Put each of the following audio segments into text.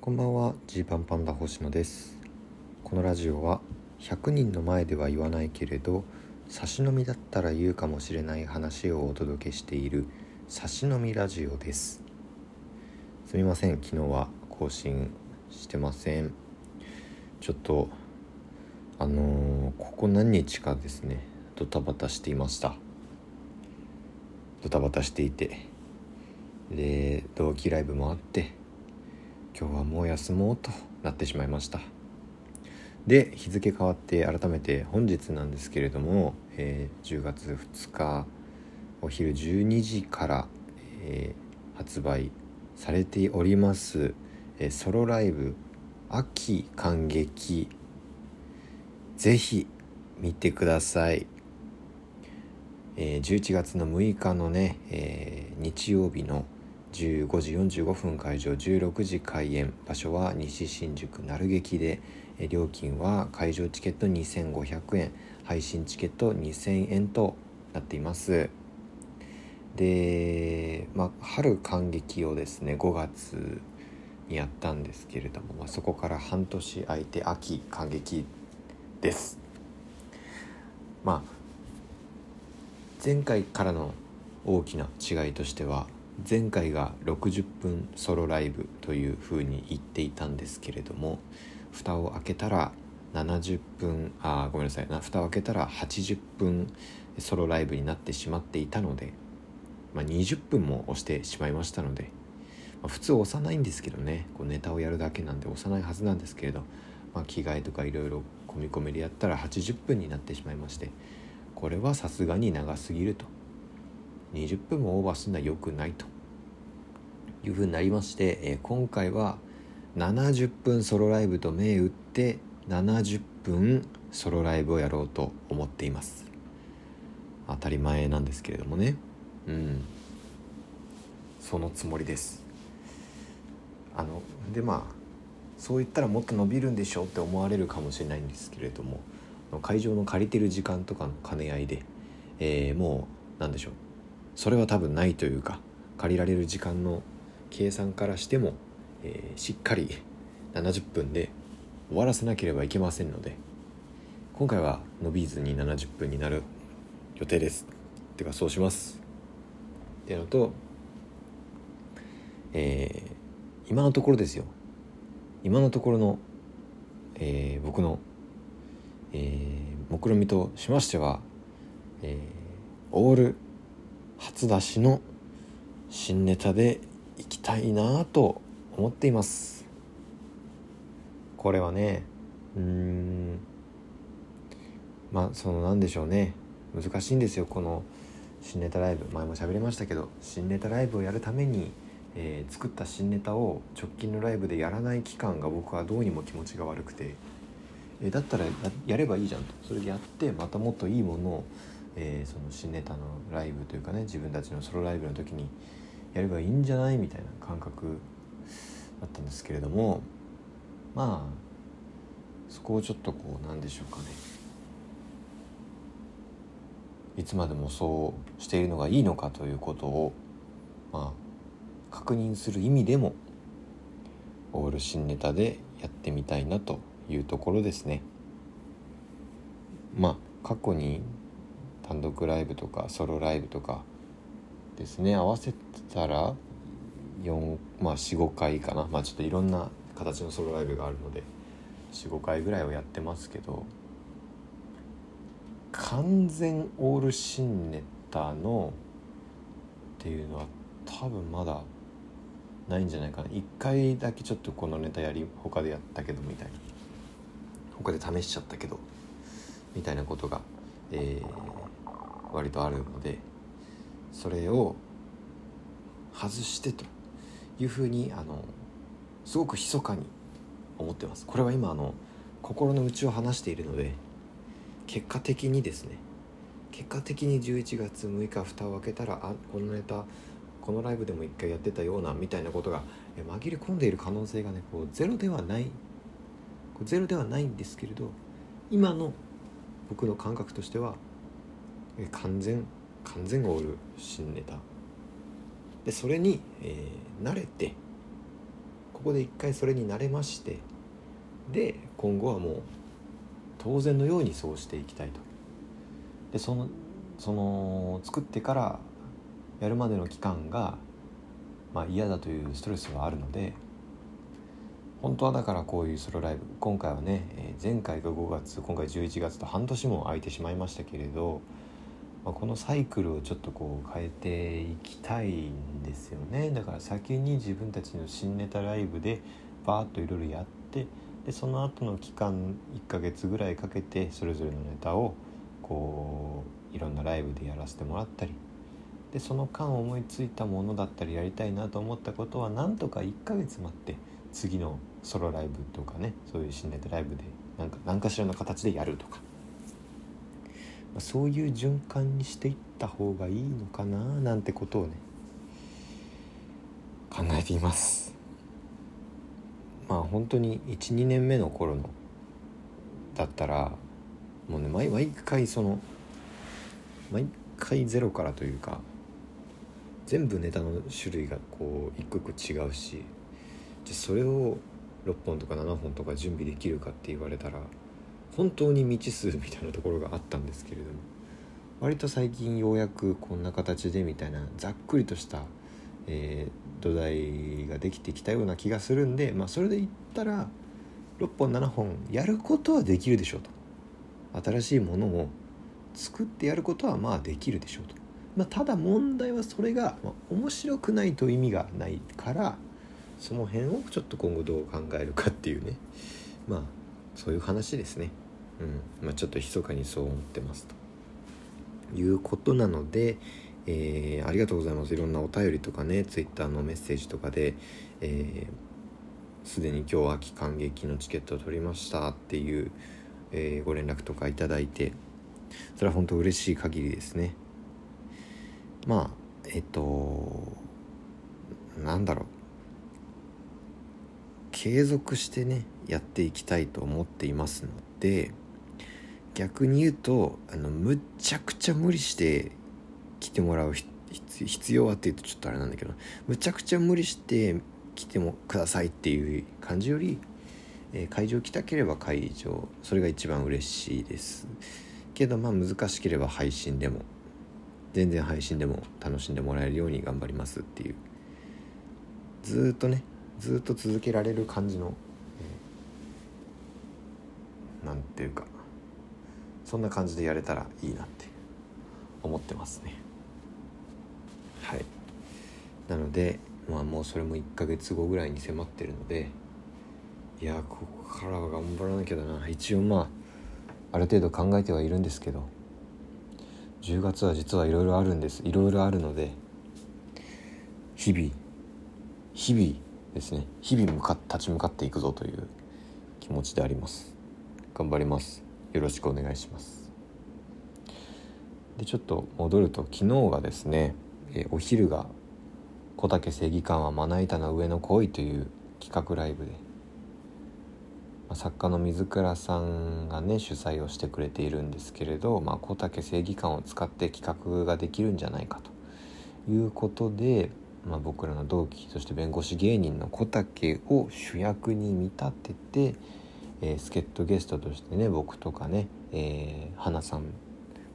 こんばんはジーパンパンダ星野です。このラジオは100人の前では言わないけれど差し飲みだったら言うかもしれない話をお届けしている差し飲みラジオです。すみません昨日は更新してません。ちょっとあのー、ここ何日かですねドタバタしていました。ドタバタしていて。で同期ライブもあって今日はもう休もうとなってしまいました。で日付変わって改めて本日なんですけれども、えー、10月2日お昼12時から、えー、発売されております、えー、ソロライブ「秋感激」ぜひ見てください、えー、11月の6日のね、えー、日曜日の15時45分会場16時開演。場所は西新宿鳴劇で料金は会場チケット2500円配信チケット2000円となっています。で、まあ、春感激をですね5月にやったんですけれども、まあ、そこから半年空いて秋感激です。まあ前回からの大きな違いとしては前回が60分ソロライブというふうに言っていたんですけれども蓋を開けたら70分あごめんなさい。蓋を開けたら80分ソロライブになってしまっていたので、まあ、20分も押してしまいましたので、まあ、普通押さないんですけどね。こうネタをやるだけなんで押さないはずなんですけれど、まあ、着替えとかいろいろ込み込みでやったら80分になってしまいましてこれはさすがに長すぎると。20分もオーバーするのは良くないと。いうふうになりまして、えー、今回は70分ソロライブと銘打って70分ソロライブをやろうと思っています。当たり前なんですけれどもね。うん。そのつもりです。あのでまあそう言ったらもっと伸びるんでしょうって思われるかもしれないんですけれども会場の借りてる時間とかの兼ね合いで、えー、もう何でしょう。それは多分ないというか借りられる時間の計算からしても、えー、しっかり70分で終わらせなければいけませんので今回は伸びずに70分になる予定です。てかそうします。っていうのとえー、今のところですよ。今のところの、えー、僕の、えー、目論見としましては、えー、オール初出しの新ネタでいきたいなと思っています。これはねうん。まあそのなんでしょうね。難しいんですよこの新ネタライブ。前も喋りましたけど新ネタライブをやるために、えー、作った新ネタを直近のライブでやらない期間が僕はどうにも気持ちが悪くて、えー、だったらやればいいじゃんと。それでやってまたもっといいものを、えー、その新ネタのライブというかね自分たちのソロライブの時にやればいいんじゃないみたいな感覚だったんですけれどもまあそこをちょっとこうなんでしょうかねいつまでもそうしているのがいいのかということをまあ確認する意味でもオール新ネタでやってみたいなというところですね。まあ過去に単独ライブとかソロライブとかですね。合わせたら4まあ45回かな。まあちょっといろんな形のソロライブがあるので45回ぐらいはやってますけど完全オール新ネタのっていうのは多分まだないんじゃないかな。1回だけちょっとこのネタやり他でやったけどみたいな。他で試しちゃったけどみたいなことが、えー、割とあるのでそれを外してというふうにあのすごく密かに思ってます。これは今あの心の内を話しているので結果的にですね結果的に11月6日蓋を開けたらあこのネタこのライブでも一回やってたようなみたいなことが紛れ込んでいる可能性がねこうゼロではないゼロではないんですけれど今の僕の感覚としては完全完全オール新ネタ。でそれに、えー、慣れてここで一回それに慣れましてで今後はもう当然のようにそうしていきたいと。でそのその作ってからやるまでの期間が、まあ、嫌だというストレスはあるので本当はだからこういうソロライブ今回はね、前回が5月今回11月と半年も空いてしまいましたけれど、まあ、このサイクルをちょっとこう変えていきたいんですよね。だから先に自分たちの新ネタライブでバーッといろいろやってでその後の期間1ヶ月ぐらいかけてそれぞれのネタをこういろんなライブでやらせてもらったりでその間思いついたものだったりやりたいなと思ったことはなんとか1ヶ月待って次のソロライブとかねそういう新ネタライブでなんか何かしらの形でやるとか、ま、そういう循環にしていった方がいいのかななんてことをね考えています。まあ本当に12年目の頃のだったらもうね毎毎回その毎回ゼロからというか全部ネタの種類がこう一個一個違うしじゃそれを6本とか7本とか準備できるかって言われたら本当に未知数みたいなところがあったんですけれども割と最近ようやくこんな形でみたいなざっくりとした、えー、土台ができてきたような気がするんで、まあ、それで言ったら6本7本やることはできるでしょうと。新しいものを作ってやることはまあできるでしょうと。まあ、ただ問題はそれが、まあ、面白くないと意味がないからその辺をちょっと今後どう考えるかっていうね。まあそういう話ですね、うん。まあ、ちょっと密かにそう思ってますと。いうことなので、えー、ありがとうございます。いろんなお便りとかね Twitter のメッセージとかで、えす、でに今日秋感激のチケットを取りましたっていう、えー、ご連絡とかいただいてそれは本当嬉しい限りですね。まあえっとなんだろう。継続してねやっていきたいと思っていますので逆に言うとあのむっちゃくちゃ無理して来てもらう必要はっていうとちょっとあれなんだけどむちゃくちゃ無理して来てもくださいっていう感じより、えー、会場来たければ会場それが一番嬉しいです。けどまあ難しければ配信でも全然配信でも楽しんでもらえるように頑張りますっていう。ずっとねずっと続けられる感じの何、えー、ていうかそんな感じでやれたらいいなって思ってますね。はい。なのでまあもうそれも1ヶ月後ぐらいに迫ってるのでいやここからは頑張らなきゃだな。一応まあある程度考えてはいるんですけど10月は実はいろいろあるんです。いろいろあるので日々日々ですね。日々向か立ち向かっていくぞという気持ちであります。頑張ります。よろしくお願いします。でちょっと戻ると昨日がですね、えお昼が「小竹正義感はまな板の上の恋」という企画ライブで作家の水倉さんがね主催をしてくれているんですけれど、まあ、小竹正義感を使って企画ができるんじゃないかということで、まあ、僕らの同期そして弁護士芸人の小竹を主役に見立てて、えー、助っ人ゲストとしてね僕とかね、えー、花さん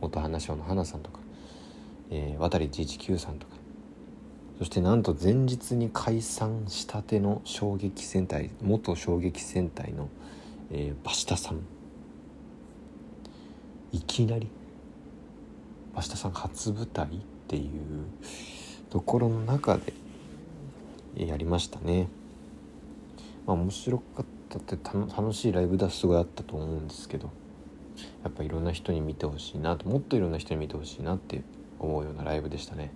元花賞の花さんとか、えー、渡119さんとかそしてなんと前日に解散したての衝撃戦隊元衝撃戦隊の、えー、バシタさん。いきなりバシタさん初舞台っていうところの中でやりましたね。まあ面白かっただって楽しいライブだすごいあったと思うんですけどやっぱいろんな人に見てほしいなともっといろんな人に見てほしいなって思うようなライブでしたね。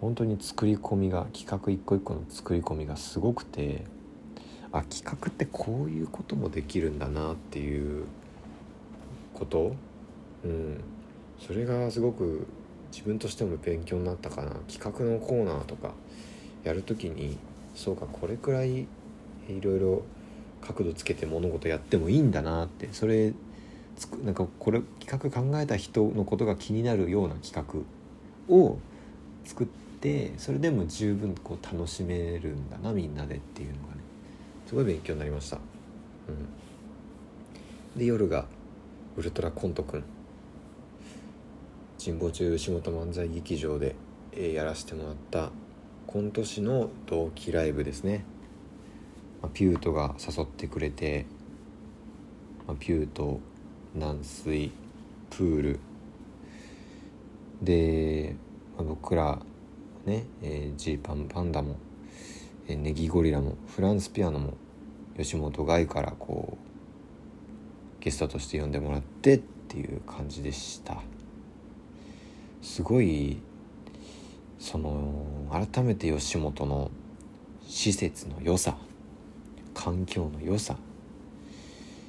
本当に作り込みが企画一個一個の作り込みがすごくてあ企画ってこういうこともできるんだなっていうこと？うん。それがすごく自分としても勉強になったかな。企画のコーナーとかやる時にそうかこれくらいいろいろ角度つけて物事やってもいいんだなってそれつくなんかこれ企画考えた人のことが気になるような企画を作ってそれでも十分こう楽しめるんだなみんなでっていうのがねすごい勉強になりました。うん。で夜がウルトラコントくん。神保町吉本漫才劇場で、えーやらせてもらったコント師の同期ライブですね、まあピュートが誘ってくれて、まピュート軟水プール。で、ま僕らねジー、パンパンダも、えーネギゴリラもフランスピアノも吉本外からこうゲストとして呼んでもらってっていう感じでした。すごいその改めて吉本の施設の良さ。環境の良さ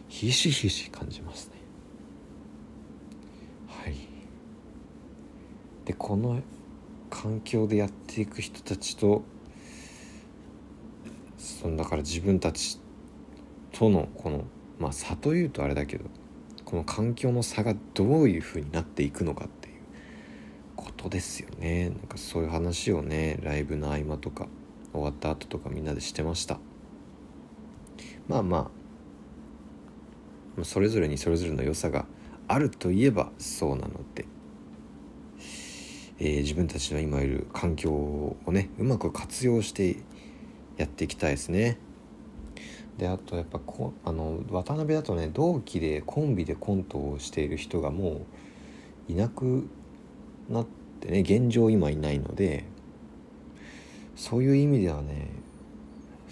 ひしひし感じますね。はい。でこの環境でやっていく人たちとそのだから自分たちとのこのまあ差というとあれだけどこの環境の差がどういうふうになっていくのかっていうことですよね。なんかそういう話をねライブの合間とか終わった後とかみんなでしてました。まあまあそれぞれにそれぞれの良さがあるといえばそうなので、えー自分たちの今いる環境をねうまく活用してやっていきたいですね。であとやっぱこあの渡辺だとね同期でコンビでコントをしている人がもういなくなってね現状今いないのでそういう意味ではね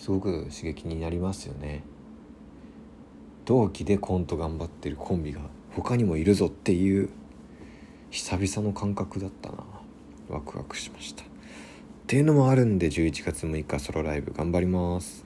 すごく刺激になりますよね。同期でコント頑張ってるコンビが他にもいるぞっていう久々の感覚だったな。ワクワクしました。っていうのもあるんで11月6日ソロライブ頑張ります。